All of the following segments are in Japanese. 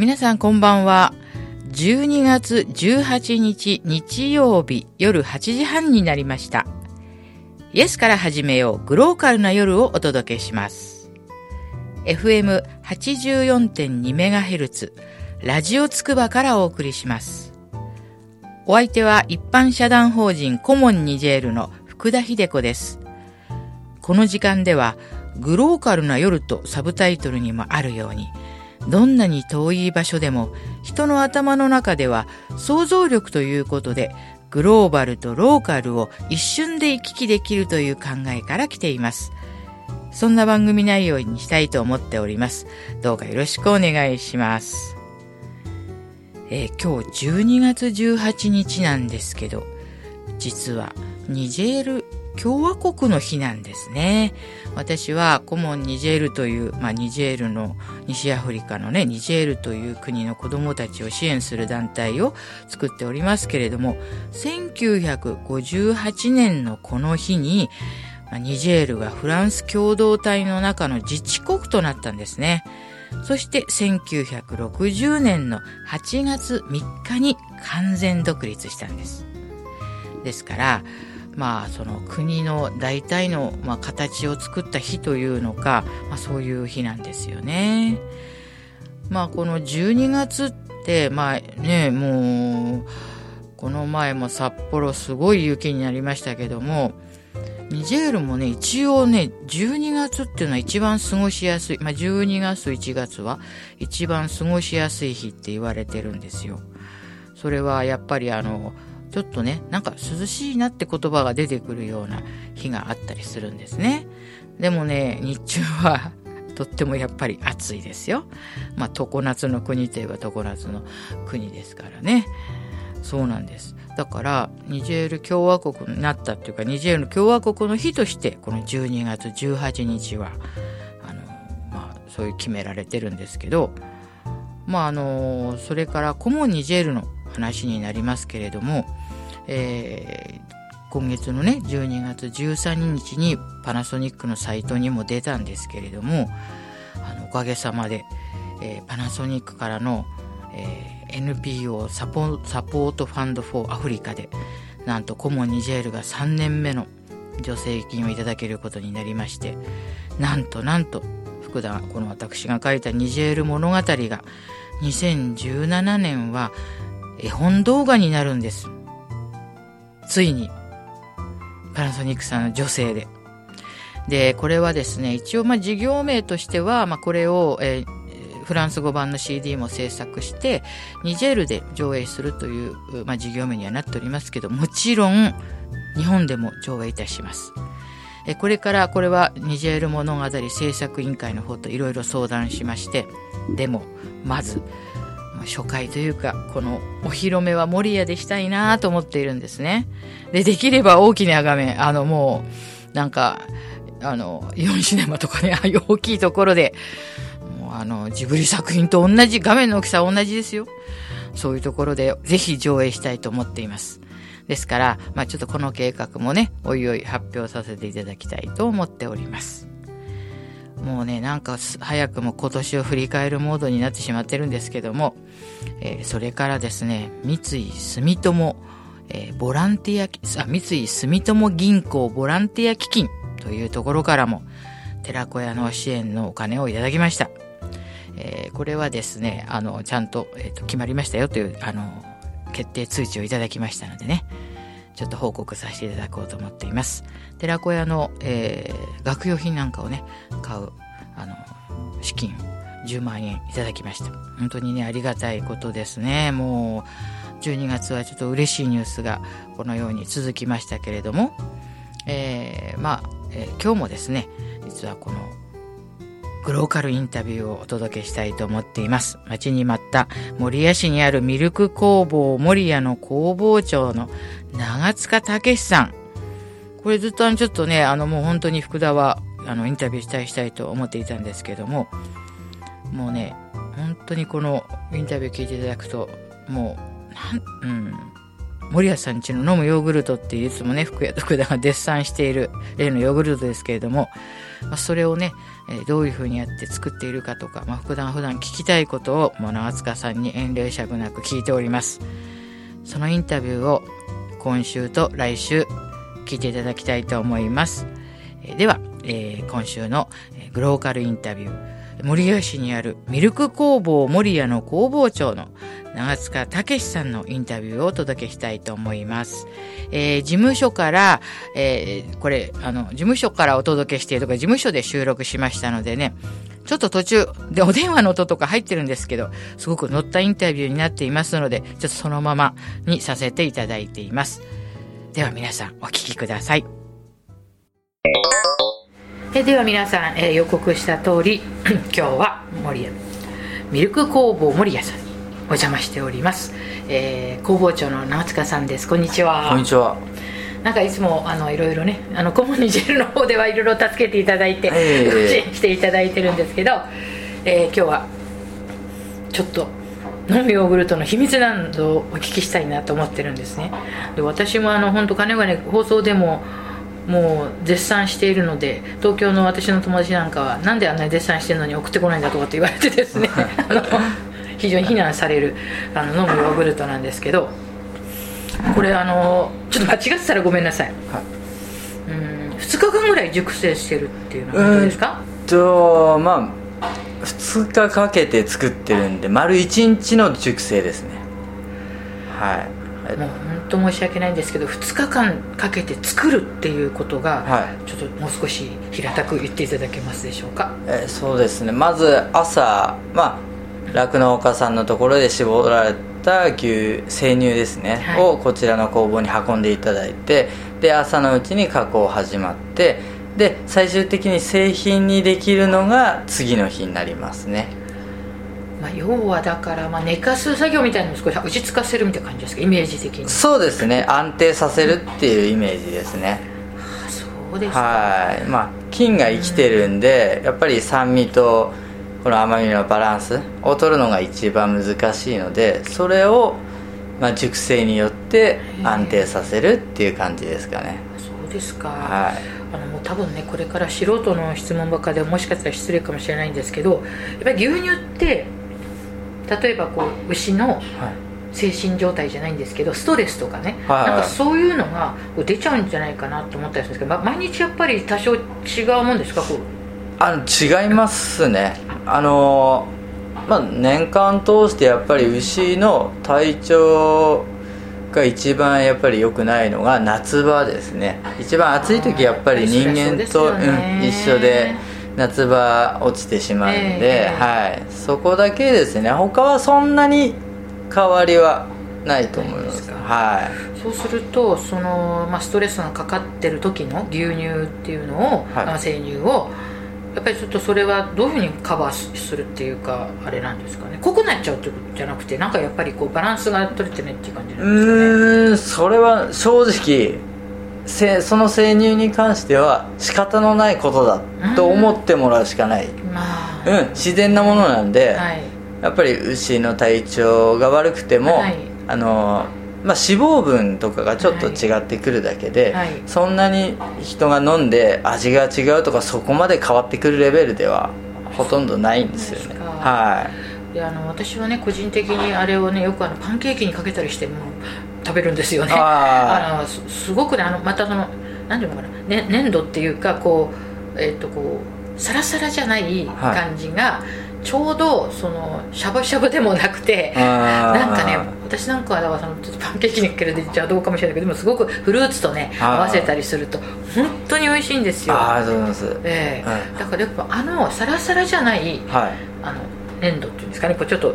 皆さんこんばんは。12月18日日曜日夜8時半になりました。イエスから始めようグローカルな夜をお届けします。FM84.2MHz ラジオつくばからお送りします。お相手は一般社団法人コモンニジェールの福田秀子です。この時間ではグローカルな夜とサブタイトルにもあるようにどんなに遠い場所でも人の頭の中では想像力ということでグローバルとローカルを一瞬で行き来できるという考えから来ています。そんな番組内容にしたいと思っております。どうかよろしくお願いします。えー、今日12月18日なんですけど、実はニジェール共和国の日なんですね。私はコモンニジェールという、まあ、ニジェールの西アフリカのね、ニジェールという国の子供たちを支援する団体を作っておりますけれども、1958年のこの日に、まあ、ニジェールがフランス共同体の中の自治国となったんですね。そして1960年の8月3日に完全独立したんです。ですから、まあ、その国の大体の、まあ、形を作った日というのか、まあ、そういう日なんですよね。まあ、この12月って、まあね、もう、この前も札幌すごい雪になりましたけども、ニジェールもね、一応ね、12月っていうのは一番過ごしやすい、まあ、12月、1月は一番過ごしやすい日って言われてるんですよ。それはやっぱりあの、ちょっとね、なんか涼しいなって言葉が出てくるような日があったりするんですね。でもね、日中は とってもやっぱり暑いですよ。まあ、常夏の国といえば常夏の国ですからね。そうなんです。だから、ニジェール共和国になったっていうか、ニジェール共和国の日として、この12月18日は、あの、まあ、そういう決められてるんですけど、まあ、あの、それからコモンニジェールの話になりますけれども、えー、今月のね12月13日にパナソニックのサイトにも出たんですけれどもあのおかげさまで、えー、パナソニックからの、えー、NPO サポサポートファンドフォーアフリカでなんとコモニジェールが3年目の助成金をいただけることになりましてなんとなんと福田この私が書いたニジェール物語が2017年は絵本動画になるんです。ついに、パナソニックさんの女性で。で、これはですね、一応、ま、事業名としては、まあ、これを、えー、フランス語版の CD も制作して、ニジェールで上映するという、まあ、事業名にはなっておりますけど、もちろん、日本でも上映いたします。えこれからこれはニジェール物語制作委員会の方といろいろ相談しまして、でも、まず、初回というか、このお披露目は守谷でしたいなと思っているんですね。で、できれば大きな画面、あのもう、なんか、あの、イオンシネマとかね、ああいう大きいところで、もうあの、ジブリ作品と同じ、画面の大きさは同じですよ。そういうところで、ぜひ上映したいと思っています。ですから、まあちょっとこの計画もね、おいおい発表させていただきたいと思っております。もうね、なんか早くも今年を振り返るモードになってしまってるんですけども、えー、それからですね、三井住友、えー、ボランティア、あ、三井住友銀行ボランティア基金というところからも、寺子屋の支援のお金をいただきました。えー、これはですね、あの、ちゃんと、えーと、決まりましたよという、あの、決定通知をいただきましたのでね、ちょっと報告させていただこうと思っています。寺子屋の、えー、学用品なんかをね、買う、あの、資金10万円いただきました。本当にね、ありがたいことですね。もう、12月はちょっと嬉しいニュースがこのように続きましたけれども、えー、まあ、えー、今日もですね、実はこのグローカルインタビューをお届けしたいと思っています。待ちに待った守谷市にあるミルク工房守谷の工房長の長塚武さん。これずっとあのちょっとね、あのもう本当に福田はあのインタビューしたいしたいと思っていたんですけども、もうね、本当にこのインタビュー聞いていただくと、もう、なん、うん、森谷さんちの飲むヨーグルトっていつもね、福谷徳田がデッサンしている例のヨーグルトですけれども、それをね、え、どういうふうにやって作っているかとか、まあ、福田が普段聞きたいことを、もう長塚さんに遠慮しゃくなく聞いております。そのインタビューを今週と来週聞いていただきたいと思います。え、では、えー、今週のグローカルインタビュー、森谷市にあるミルク工房森谷の工房長の長塚武さんのインタビューをお届けしたいと思います。えー、事務所から、えー、これ、あの、事務所からお届けしているとか、事務所で収録しましたのでね、ちょっと途中でお電話の音とか入ってるんですけど、すごく乗ったインタビューになっていますので、ちょっとそのままにさせていただいています。では皆さんお聞きください。えでは皆さん、えー、予告した通り、今日は森屋、ミルク工房森屋さんにお邪魔しております、えー、工房長の長塚さんです。こんにちは。こんにちは。なんかいつもあのいろいろねあのコモニジェルの方ではいろいろ助けていただいて、えー、支援していただいてるんですけど、えー、今日はちょっと飲むヨーグルトの秘密などをお聞きしたいなと思ってるんですね。で私もあの本当かねがね放送でももう絶賛しているので東京の私の友達なんかはなんであんなに絶賛してるのに送ってこないんだとかって言われてですね あの非常に非難されるあの飲むヨーグルトなんですけどこれあのちょっと間違ってたらごめんなさい、はい、うん2日間ぐらい熟成してるっていうのは本当ですか？とまあ2日かけて作ってるんで丸1日の熟成ですね。はい。もう本当申し訳ないんですけど2日間かけて作るっていうことが、はい、ちょっともう少し平たく言っていただけますでしょうか？えそうですね。まず朝まあ酪農家さんのところで絞られた牛生乳ですね、はい、をこちらの工房に運んでいただいてで朝のうちに加工始まってで最終的に製品にできるのが次の日になりますね、まあ、要はだから、まあ、寝かす作業みたいなのを少し落ち着かせるみたいな感じですか？イメージ的に。そうですね。安定させるっていうイメージですね、はあ、そうですはい。まあ菌が生きてるんで、やっぱり酸味とこの甘みのバランスを取るのが一番難しいのでそれを、まあ、熟成によって安定させるっていう感じですかね。そうですか、はい、あのもう多分ねこれから素人の質問ばっかでもしかしたら失礼かもしれないんですけどやっぱり牛乳って例えばこう牛の精神状態じゃないんですけどストレスとかね、はい、なんかそういうのが出ちゃうんじゃないかなと思ったりするんですけど、ま、毎日やっぱり多少違うもんですか？こう。あの違いますね。あのまあ年間通してやっぱり牛の体調が一番やっぱり良くないのが夏場ですね。一番暑い時やっぱり人間と、うん、一緒で夏場落ちてしまうんで、えー、はい、そこだけですね。他はそんなに変わりはないと思います。はい、そうするとその、まあ、ストレスがかかってる時の牛乳っていうのを、はい、生乳をやっぱりちょっとそれはどういうふうにカバーするっていうかあれなんですかね。濃くなっちゃうってことじゃなくてなんかやっぱりこうバランスが取れてないっていう感じなんですかね？うんそれは正直せその生乳に関しては仕方のないことだと思ってもらうしかない、まあ、うん、自然なものなんで、はい、やっぱり牛の体調が悪くても、はい、あのまあ、脂肪分とかがちょっと違ってくるだけで、はい。はい、そんなに人が飲んで味が違うとかそこまで変わってくるレベルではほとんどないんですよね。はい。であの私はね個人的にあれをねよくあのパンケーキにかけたりしても食べるんですよね。あのすごくねあのまたその何ていうのかな、ね、粘土っていうかこうえっ、ー、とこうサラサラじゃない感じが、はいちょうどそのしゃぶしゃぶでもなくてなんかね私なんかはそのちょっとパンケーキにかけるでじゃあどうかもしれないけどでもすごくフルーツとね合わせたりすると本当に美味しいんですよ。ああそうなんです、えー、はい、だからやっぱあのサラサラじゃない、はい、あの粘土っていうんですかね。こうちょっと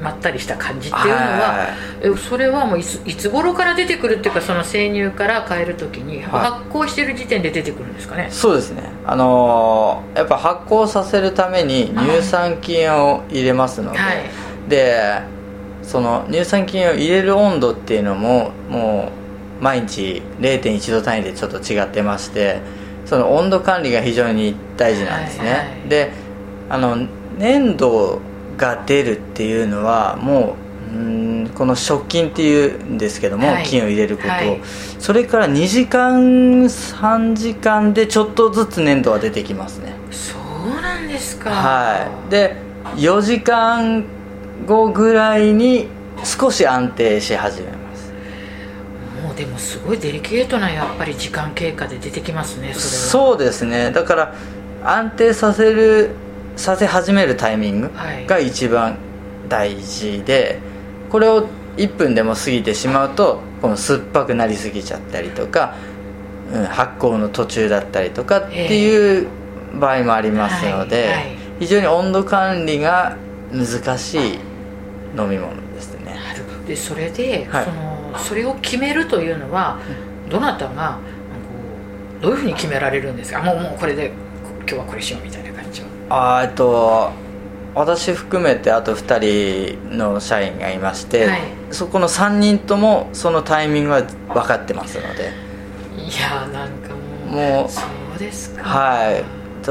まったりした感じっていうのは、えそれはもういついつ頃から出てくるっていうかその生乳から変えるときに発酵してる時点で出てくるんですかね、そうですね。あのー、やっぱ発酵させるために乳酸菌を入れますので、はい、でその乳酸菌を入れる温度っていうのももう毎日0.1度単位でちょっと違ってましてその温度管理が非常に大事なんですね、はいはい、であの粘土が出るっていうのはもううんこの食菌っていうんですけども、はい、菌を入れること。を、はい、それから2時間3時間でちょっとずつ粘度が出てきますね。そうなんですか。はい。で4時間後ぐらいに少し安定し始めます。もうでもすごいデリケートなやっぱり時間経過で出てきますねそうですね。だから安定させるさせ始めるタイミングが一番大事で、これを1分でも過ぎてしまうとこの酸っぱくなりすぎちゃったりとか、うん、発酵の途中だったりとかっていう場合もありますので、はいはい、非常に温度管理が難しい飲み物ですね。でそれで、はい、そのそれを決めるというのはどなたがどういうふうに決められるんですか？もうもうこれで今日はこれしようみたいなあえっと私含めてあと2人の社員がいまして、はい、そこの3人ともそのタイミングは分かってますので。いやなんかもうもうそうですか。はい。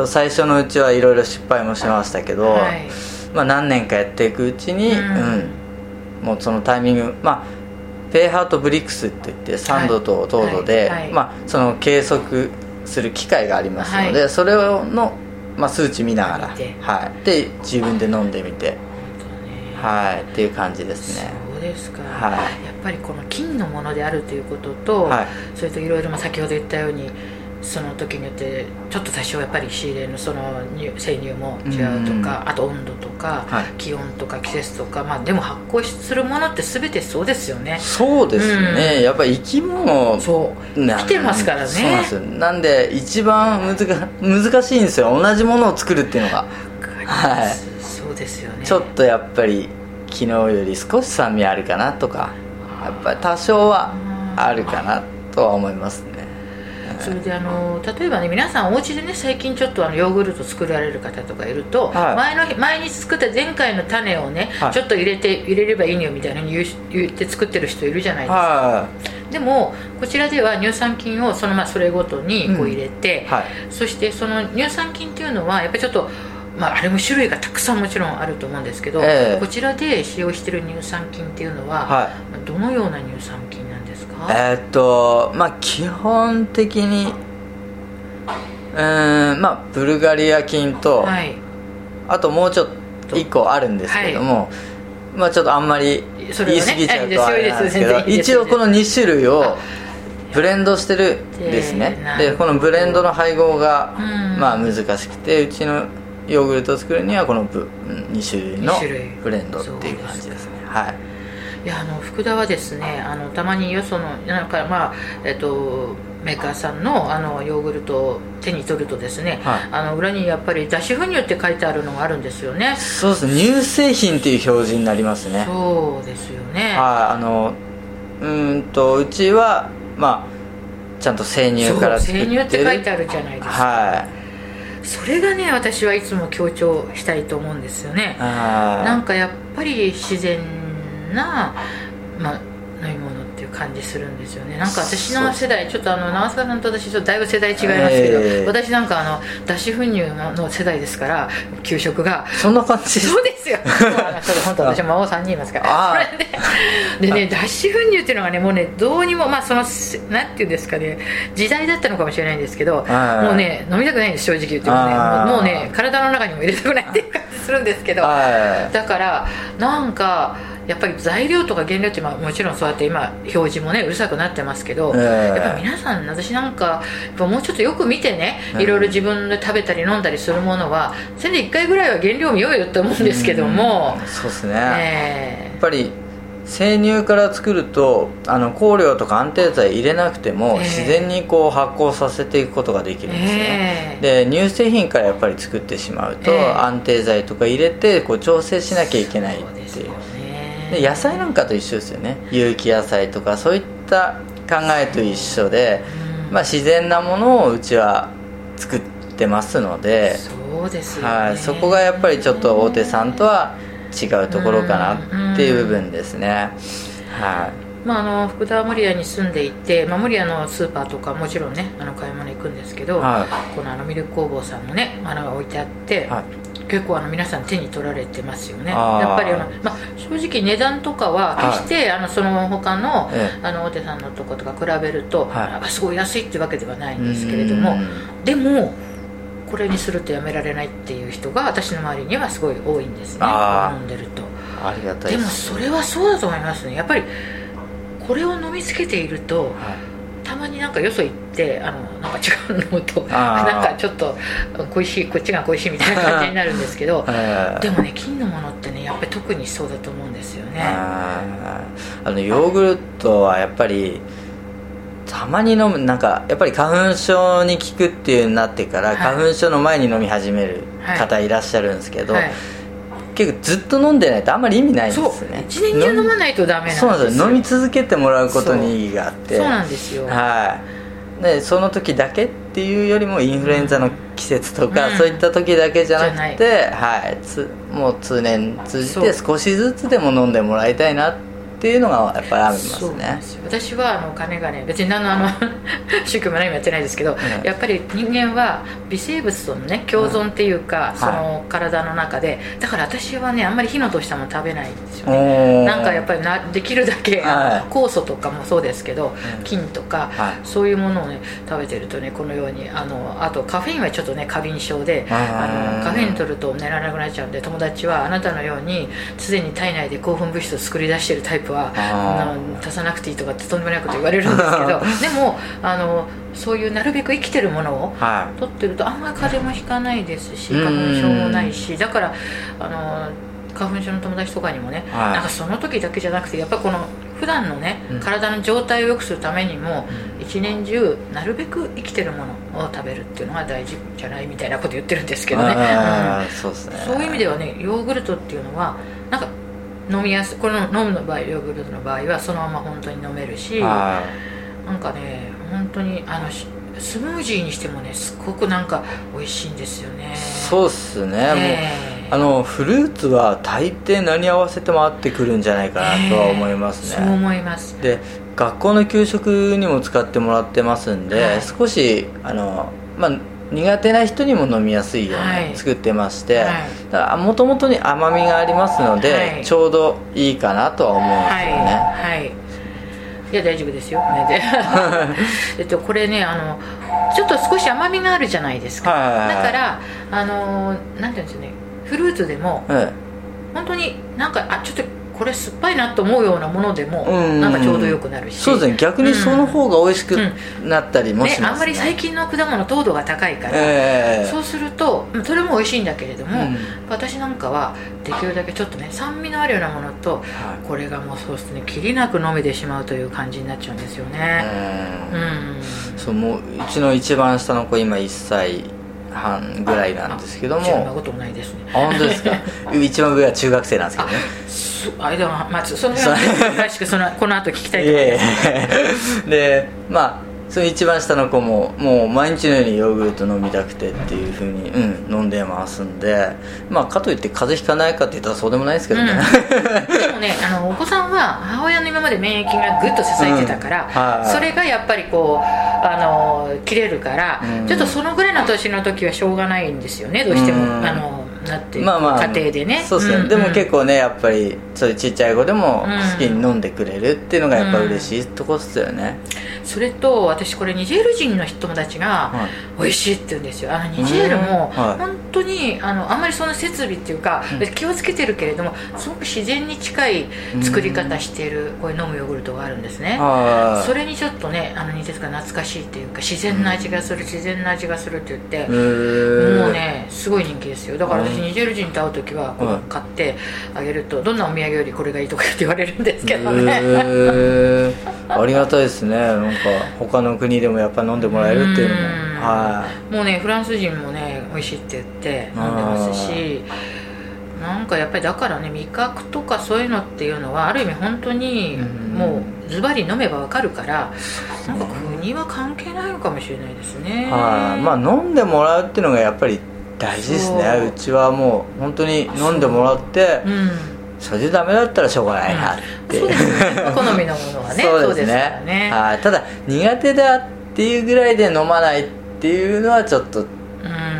最初のうちはいろいろ失敗もしましたけど、はい、まあ、何年かやっていくうちに、うん、うん、もうそのタイミングまあペーハートブリックスって言って3度と糖度で、はい、まあ、その計測する機械がありますので、それのまあ、数値見ながら、はい、で自分で飲んでみて、はい。っていう感じですね。そうですか、はい、やっぱりこの金のものであるということと、はい、それといろいろ先ほど言ったようにその時によってちょっと多少やっぱり仕入れのその生乳も違うとか、あと温度とか、はい、気温とか季節とか、まあ、でも発酵するものって全てそうですよね。そうですね、うん、やっぱり生き物そう。来てますからね。そうなんですなんで一番難難しいんですよ。同じものを作るっていうのが。はい。そうですよね。ちょっとやっぱり昨日より少し酸味あるかなとかやっぱり多少はあるかなとは思いますねそれであの例えばね皆さんお家でね最近ちょっとあのヨーグルト作られる方とかいると、はい、前の毎日作った前回の種をね、はい、ちょっと入れて入れればいいのよみたいなに言って作ってる人いるじゃないですか、はい、でもこちらでは乳酸菌をそのまあそれごとにこう入れて、うん、そしてその乳酸菌っていうのはやっぱりちょっとまあ、あれも種類がたくさんもちろんあると思うんですけど、えー、こちらで使用している乳酸菌っていうのは、はい、どのような乳酸菌えー、っとまあ基本的にうんまあブルガリア菌と、はい、あともうちょっと1個あるんですけども、はい、まあちょっとあんまり言い過ぎちゃうとあれなんですけど、一応この2種類をブレンドしてるんですね。でこのブレンドの配合が、まあ難しくてうちのヨーグルトを作るにはこの2種類のブレンドっていう感じですね。はいいやあの福田はですねあのたまによそのなんかまあえっとメーカーさんのあのヨーグルトを手に取るとですね、はい、あの裏にやっぱり脱脂粉乳って書いてあるのがあるんですよね。そうです乳製品っていう表示になりますね。そうですよね。はいあのうんとうちはまあちゃんと生乳から作ってる。生乳って書いてあるじゃないですか。はい。それがね私はいつも強調したいと思うんですよね。なんかやっぱり自然な、まあ、飲み物っていう感じするんですよね。なんか私の世代ちょっとあの長塚さんと私ちょっとだいぶ世代違いますけど、えー、私なんかあの脱脂粉乳の世代ですから給食が。そんな感じそうですよ。本当私孫3人いますから。それででね脱脂粉乳っていうのがねもうねどうにもまあそのなんていうんですかね時代だったのかもしれないんですけどもうね飲みたくないんです正直言ってもね。もうね体の中にも入れたくないっていう感じするんですけど。だからなんかやっぱり材料とか原料ってもちろんそうやって今表示もねうるさくなってますけど、えー、やっぱ皆さん私なんかもうちょっとよく見てねいろいろ自分で食べたり飲んだりするものはせんで1回ぐらいは原料見ようよって思うんですけども、うそうですね、えー、やっぱり生乳から作るとあの香料とか安定剤入れなくても、自然にこう発酵させていくことができるんですね、えー、で乳製品からやっぱり作ってしまうと、えー、安定剤とか入れてこう調整しなきゃいけないっていうで野菜なんかと一緒ですよね。有機野菜とかそういった考えと一緒で、まあ、自然なものをうちは作ってますのでそうです、ね、はい、そこがやっぱりちょっと大手さんとは違うところかなっていう部分ですね、はい。まあ、あの福田守谷に住んでいて、まあ、守谷のスーパーとかもちろんねあの買い物行くんですけど、はい、このあのミルク工房さんもねあの置いてあって、はい結構あの皆さん手に取られてますよね。やっぱりあの、まあ、正直値段とかは決して、あのその他の,、あの大手さんのとことか比べると、はい、すごい安いってわけではないんですけれどもでもこれにするとやめられないっていう人が私の周りにはすごい多いんですね。飲んでると。ありがたいでもそれはそうだと思いますね。やっぱりこれを飲みつけていると、はいたまになんかよそ行ってあのなんか違うのとなんかちょっと恋しいこっちが恋しいみたいな感じになるんですけどでもね金のものってねやっぱり特にそうだと思うんですよね。あのヨーグルトはやっぱりたまに飲むなんかやっぱり花粉症に効くっていうになってから、はい、花粉症の前に飲み始める方いらっしゃるんですけど、はいはい結構ずっと飲んでないとあんまり意味ないんですね。一年中飲まないとダメなんですそうなんです飲み続けてもらうことに意義があって。そうなんですよ。はい。でその時だけっていうよりもインフルエンザの季節とか、うん、そういった時だけじゃなくて、はい。つもう通年通じて少しずつでも飲んでもらいたいなってっていうのがやっぱりありますね。私はあの金がね別に何のあの 宗教も何もやってないですけど、うん、やっぱり人間は微生物とのね共存っていうか、うん、その体の中で、だから私はねあんまり火の通したもの食べないんですよね。なんかやっぱりなできるだけ、はい、酵素とかもそうですけど、うん、菌とか、はい、そういうものをね食べてるとねこのようにあのあとカフェインはちょっとね過敏症であのカフェイン取ると寝られなくなっちゃうんで友達はあなたのようにすでに体内で興奮物質を作り出しているタイププは足さなくていいとかってとんでもないこと言われるんですけど でもあのそういうなるべく生きてるものを取ってるとあんまり風邪もひかないですし花粉症もないしだからあの花粉症の友達とかにもね、はい、なんかその時だけじゃなくてやっぱこの普段のね、うん、体の状態を良くするためにも、うん、一年中なるべく生きてるものを食べるっていうのが大事じゃないみたいなこと言ってるんですけどね、うん、そうすね。そういう意味ではねヨーグルトっていうのはなんか飲みやすこの飲むの場合ヨーグルトの場合はそのまま本当に飲めるしなんかね本当にあのスムージーにしてもねすごくなんか美味しいんですよね。そうっすね、えー、もうあのフルーツは大抵何合わせても合ってくるんじゃないかなとは思いますね、えー、そう思います。で学校の給食にも使ってもらってますんで、はい、少しあのまあ苦手な人にも飲みやすいように作ってまして、もともとに甘みがありますので、はい、ちょうどいいかなとは思うんですよね。はい、はい、いや大丈夫ですよ。ね。えっとこれねあのちょっと少し甘みがあるじゃないですか、はいだからあのなんていうんですかね。フルーツでも、はい、本当になんかあちょっとこれ酸っぱいなと思うようなものでもなんかちょうどよくなるし。そうですね。逆にその方が美味しくなったりもします、ね。ね、あんまり最近の果物糖度が高いから、えー、そうするとそれも美味しいんだけれども、うん、私なんかはできるだけちょっとね酸味のあるようなものと、はい、これがもうそうですねきりなく飲めてしまうという感じになっちゃうんですよね。うん。そうもううちの一番下の子今1歳半ぐらいなんですけども。そんなこともないですね。本当ですか？一番上は中学生なんですけどね。あれでもまずその詳しくそのこの後聞きたいと思います。でまあその一番下の子ももう毎日のようにヨーグルト飲みたくてっていうふうに、うん、飲んでますんでまあかといって風邪ひかないかって言ったらそうでもないですけどね、うん、でもねあのお子さんは母親の今まで免疫がぐっと支えてたから、うん。はい、それがやっぱりこうあの切れるから、ちょっとそのぐらいの年の時はしょうがないんですよねどうしても、あのなってまあまあ。家庭でね。そうですね、うん。うん、でも結構ねやっぱりそういうちっちゃい子でも好きに飲んでくれるっていうのがやっぱ嬉しいとこっすよね、うん、それと私これニジェール人の友達が美味しいって言うんですよ。あのニジェールも本当にあのあんまりその設備っていうか気をつけてるけれどもすごく自然に近い作り方しているこういう飲むヨーグルトがあるんですね。それにちょっとねあの似てるか懐かしいっていうか自然な味がする自然な味がするって言ってもうねすごい人気ですよ。だから私ニジェール人と会う時はこう買ってあげるとどんなお土産よりこれがいいとかって言われるんですけどね。ありがたいですね。なんか他の国でもやっぱ飲んでもらえるっていうのも。はい。もうねフランス人もね美味しいって言って飲んでますしなんかやっぱりだからね味覚とかそういうのっていうのはある意味本当にもうズバリ飲めばわかるからなんか国は関係ないのかもしれないですね。はい。まあ飲んでもらうっていうのがやっぱり大事ですね。うちはもう本当に飲んでもらって、う。ん、それでダメだったらしょうがないなって、うんね、好みのものはね そうですね。ね。はい。ただ苦手だっていうぐらいで飲まないっていうのはちょっと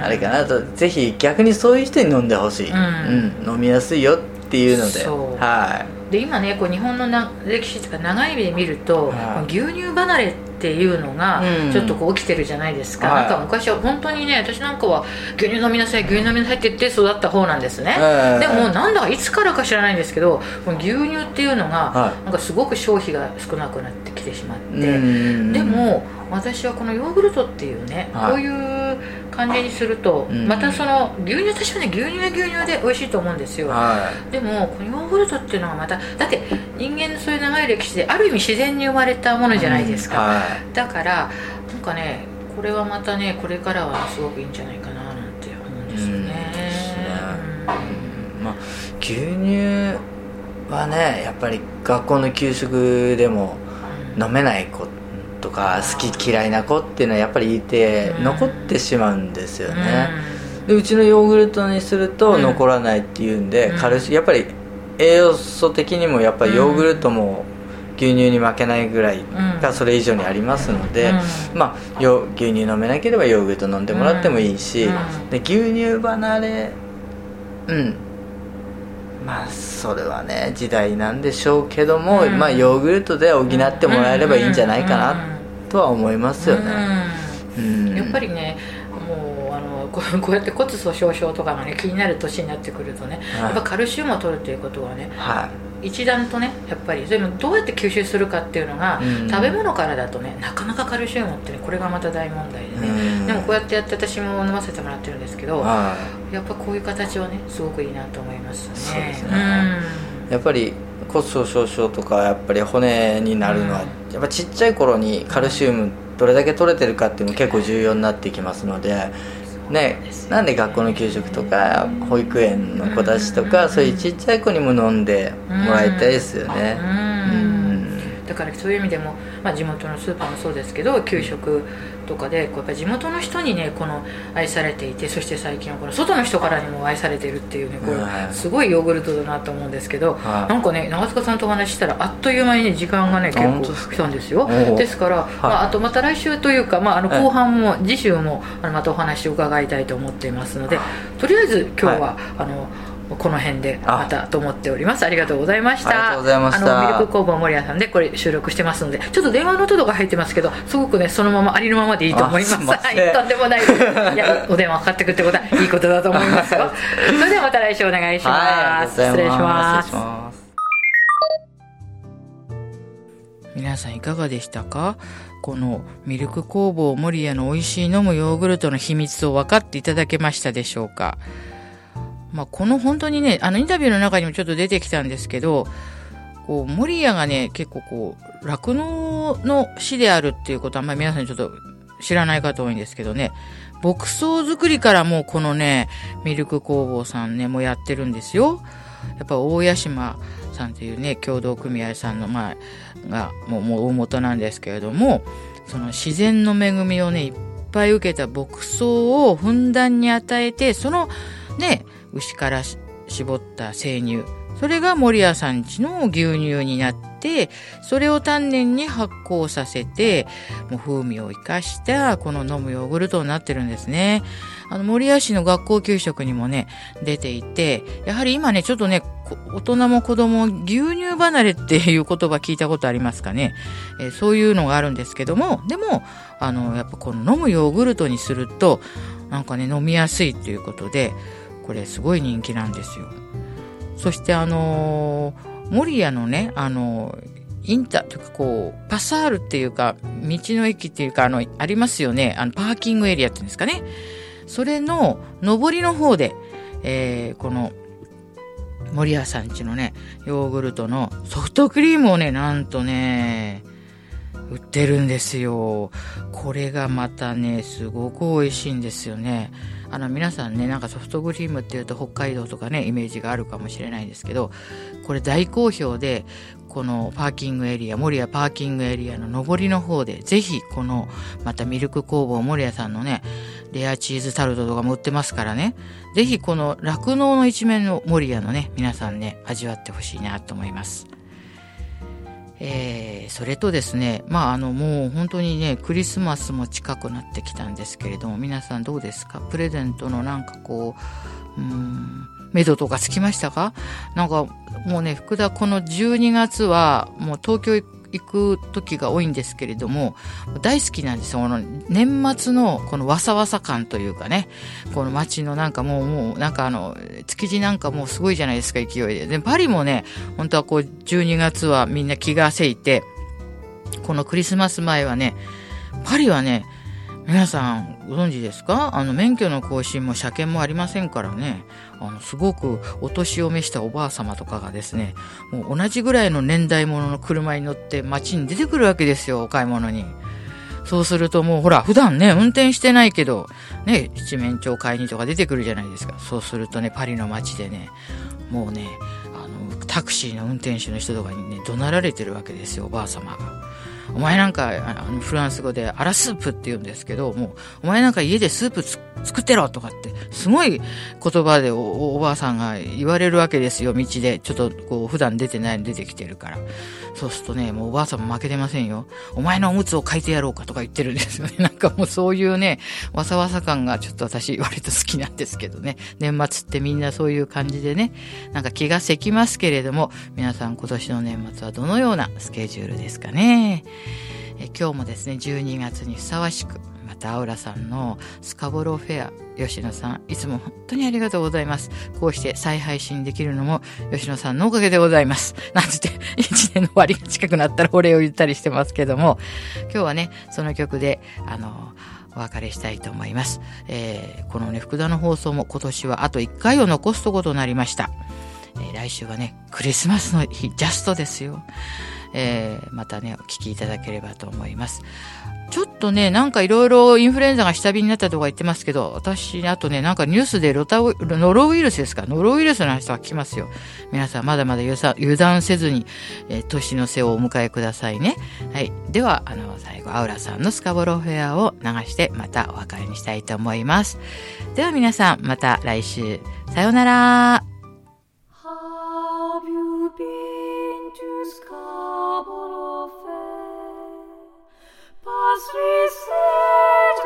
あれかなと。ぜひ逆にそういう人に飲んでほしい、うん。飲みやすいよっていうので。はいで今ねこう日本のな歴史とか長い目で見ると、はい、牛乳離れっていうのがちょっとこう起きてるじゃないですか、うん、なんか昔は本当にね私なんかは牛乳飲みなさい牛乳飲みなさいって言って育った方なんですね、でもなんだいつからか知らないんですけど牛乳っていうのがなんかすごく消費が少なくなってきてしまって、でも私はこのヨーグルトっていうね、こういう感じにすると、またその牛乳私はね牛乳は牛乳で美味しいと思うんですよ、でもこのヨーグルトっていうのはまただって人間のそういう長い歴史である意味自然に生まれたものじゃないですか、だからなんかねこれはまたねこれからはすごくいいんじゃないかななんて思うんですよね,、まあ、牛乳はねやっぱり学校の給食でも飲めない子とか好き嫌いな子っていうのはやっぱりいて残ってしまうんですよね、でうちのヨーグルトにすると残らないっていうんで、カルシやっぱり栄養素的にもやっぱりヨーグルトも牛乳に負けないぐらいがそれ以上にありますので、まあ、牛乳飲めなければヨーグルト飲んでもらってもいいし、で牛乳離れうんまあそれはね時代なんでしょうけども、まあ、ヨーグルトで補ってもらえればいいんじゃないかなとは思いますよね。うん。やっぱりねもうあの こうやって骨粗しょう症とかがね気になる年になってくるとね、はい、やっぱカルシウムを取るということはね、はい、一段とねやっぱり。それもどうやって吸収するかっていうのが、うん、食べ物からだとねなかなかカルシウムってねこれがまた大問題でね、うん、でもこうやってやって私も飲ませてもらってるんですけど、はい、やっぱこういう形はねすごくいいなと思いますね。そうですね、うん、やっぱり骨粗しょう症とかやっぱり骨になるのは、やっぱちっちゃい頃にカルシウムどれだけ取れてるかっていうのも結構重要になってきますのでね、なんで学校の給食とか保育園の子たちとかそういうちっちゃい子にも飲んでもらいたいですよね。だからそういう意味でも、まあ、地元のスーパーもそうですけど給食とかでこうやっぱ地元の人にねこの愛されていてそして最近はこの外の人からにも愛されてるっていうねこれすごいヨーグルトだなと思うんですけど、はい、なんかね長塚さんとお話ししたらあっという間にね時間がね結構来たんですよ。ですから、はい、まあ、あとまた来週というか、まあ、あの後半も次週もあのまたお話を伺いたいと思っていますのでとりあえず今日は、はい、あのこの辺でまたと思っております。ありがとうございました。ありがとうございました。ミルク工房守屋さんでこれ収録してますのでちょっと電話の音とか入ってますけどすごくねそのままありのままでいいと思います。はいとんでもない。いやお電話かかってくるってことはいいことだと思いますよ。それではまた来週お願いします、失礼します。皆さんいかがでしたか？このミルク工房守屋の美味しい飲むヨーグルトの秘密を分かっていただけましたでしょうか？まあ、この本当にね、あのインタビューの中にもちょっと出てきたんですけど、こう、守谷がね、結構こう、酪農の市であるっていうことは、あんまり皆さんちょっと知らない方多いんですけどね、牧草作りからもうこのね、ミルク工房さんね、もうやってるんですよ。やっぱ大屋島さんっていうね、共同組合さんの、まあ、が、もう、もう大元なんですけれども、その自然の恵みをね、いっぱい受けた牧草をふんだんに与えて、そのね、牛から絞った生乳。それが森屋さんちの牛乳になって、それを丹念に発酵させて、もう風味を生かしたこの飲むヨーグルトになってるんですね。あの、森屋市の学校給食にもね、出ていて、やはり今ね、ちょっとね、大人も子供牛乳離れっていう言葉聞いたことありますかね。えー、そういうのがあるんですけども、でも、あの、やっぱこの飲むヨーグルトにすると、なんかね、飲みやすいっていうことで、これすごい人気なんですよ。そしてあのー、守谷のね、あのー、インターというかこう、パサールっていうか、道の駅っていうか、あの、ありますよね。あの、パーキングエリアっていうんですかね。それの上りの方で、えー、この、森谷さんちのね、ヨーグルトのソフトクリームをね、なんとね、売ってるんですよ。これがまたね、すごく美味しいんですよね。あの皆さんねなんかソフトクリームっていうと北海道とかねイメージがあるかもしれないですけどこれ大好評でこのパーキングエリア守谷パーキングエリアの上りの方でぜひこのまたミルク工房守谷さんのねレアチーズタルトとかも売ってますからねぜひこの酪農の一面の守谷のね皆さんね味わってほしいなと思います。えー、それとですね、まあ、あの、もう本当にね、クリスマスも近くなってきたんですけれども、皆さんどうですか？プレゼントのなんかこう、うん、目処とかつきましたか？なんか、もうね、福田、この12月は、もう東京行く時が多いんですけれども、大好きなんですよ。この年末のこのわさわさ感というかね、この街のなんかもう、もうなんかあの、築地なんかもうすごいじゃないですか、勢いで。で、パリもね、本当はこう、12月はみんな気がせいて、このクリスマス前はね、パリはね、皆さんご存知ですか？あの免許の更新も車検もありませんからねあのすごくお年を召したおばあ様とかがですねもう同じぐらいの年代物のの車に乗って街に出てくるわけですよお買い物に。そうするともうほら普段ね運転してないけどね七面鳥買いにとか出てくるじゃないですかそうするとねパリの街でねもうねあのタクシーの運転手の人とかにね怒鳴られてるわけですよおばあ様が。お前なんか、あの、フランス語でアラスープって言うんですけど、もう、お前なんか家でスープ作ってろとかって、すごい言葉でおおばあさんが言われるわけですよ、道で。ちょっと、こう、普段出てないの出てきてるから。そうするとね、もうおばあさんも負けてませんよ。お前のおむつを書いてやろうかとか言ってるんですよね。なんかもうそういうね、わさわさ感がちょっと私割と好きなんですけどね。年末ってみんなそういう感じでね、なんか気がせきますけれども、皆さん今年の年末はどのようなスケジュールですかね。え今日もですね、12月にふさわしく、またアウラさんのスカボロフェア、吉野さん、いつも本当にありがとうございます。こうして再配信できるのも吉野さんのおかげでございます。なんつって、1年の終わりが近くなったらお礼を言ったりしてますけども、今日はね、その曲で、あの、お別れしたいと思います。えー、このね、福田の放送も今年はあと1回を残すとことなりました。えー、来週はね、クリスマスの日、ジャストですよ。えー、またね、お聞きいただければと思います。ちょっとね、なんかいろいろインフルエンザが下火になったとか言ってますけど、私、あとね、なんかニュースでロタノロウイルスですか？ノロウイルスの話とか聞きますよ。皆さん、まだまだ油断せずに、えー、年の瀬をお迎えくださいね。はい。では、あの、最後、アウラさんのスカボロフェアを流して、またお別れにしたいと思います。では皆さん、また来週。さようなら。as we said.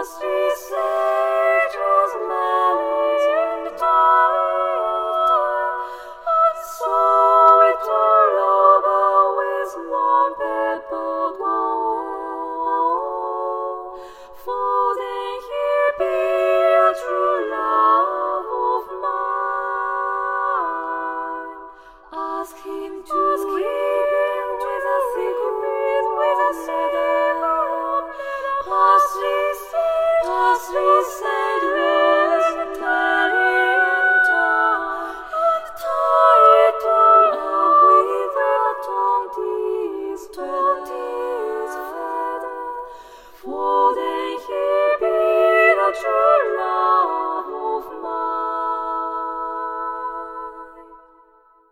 nostri sages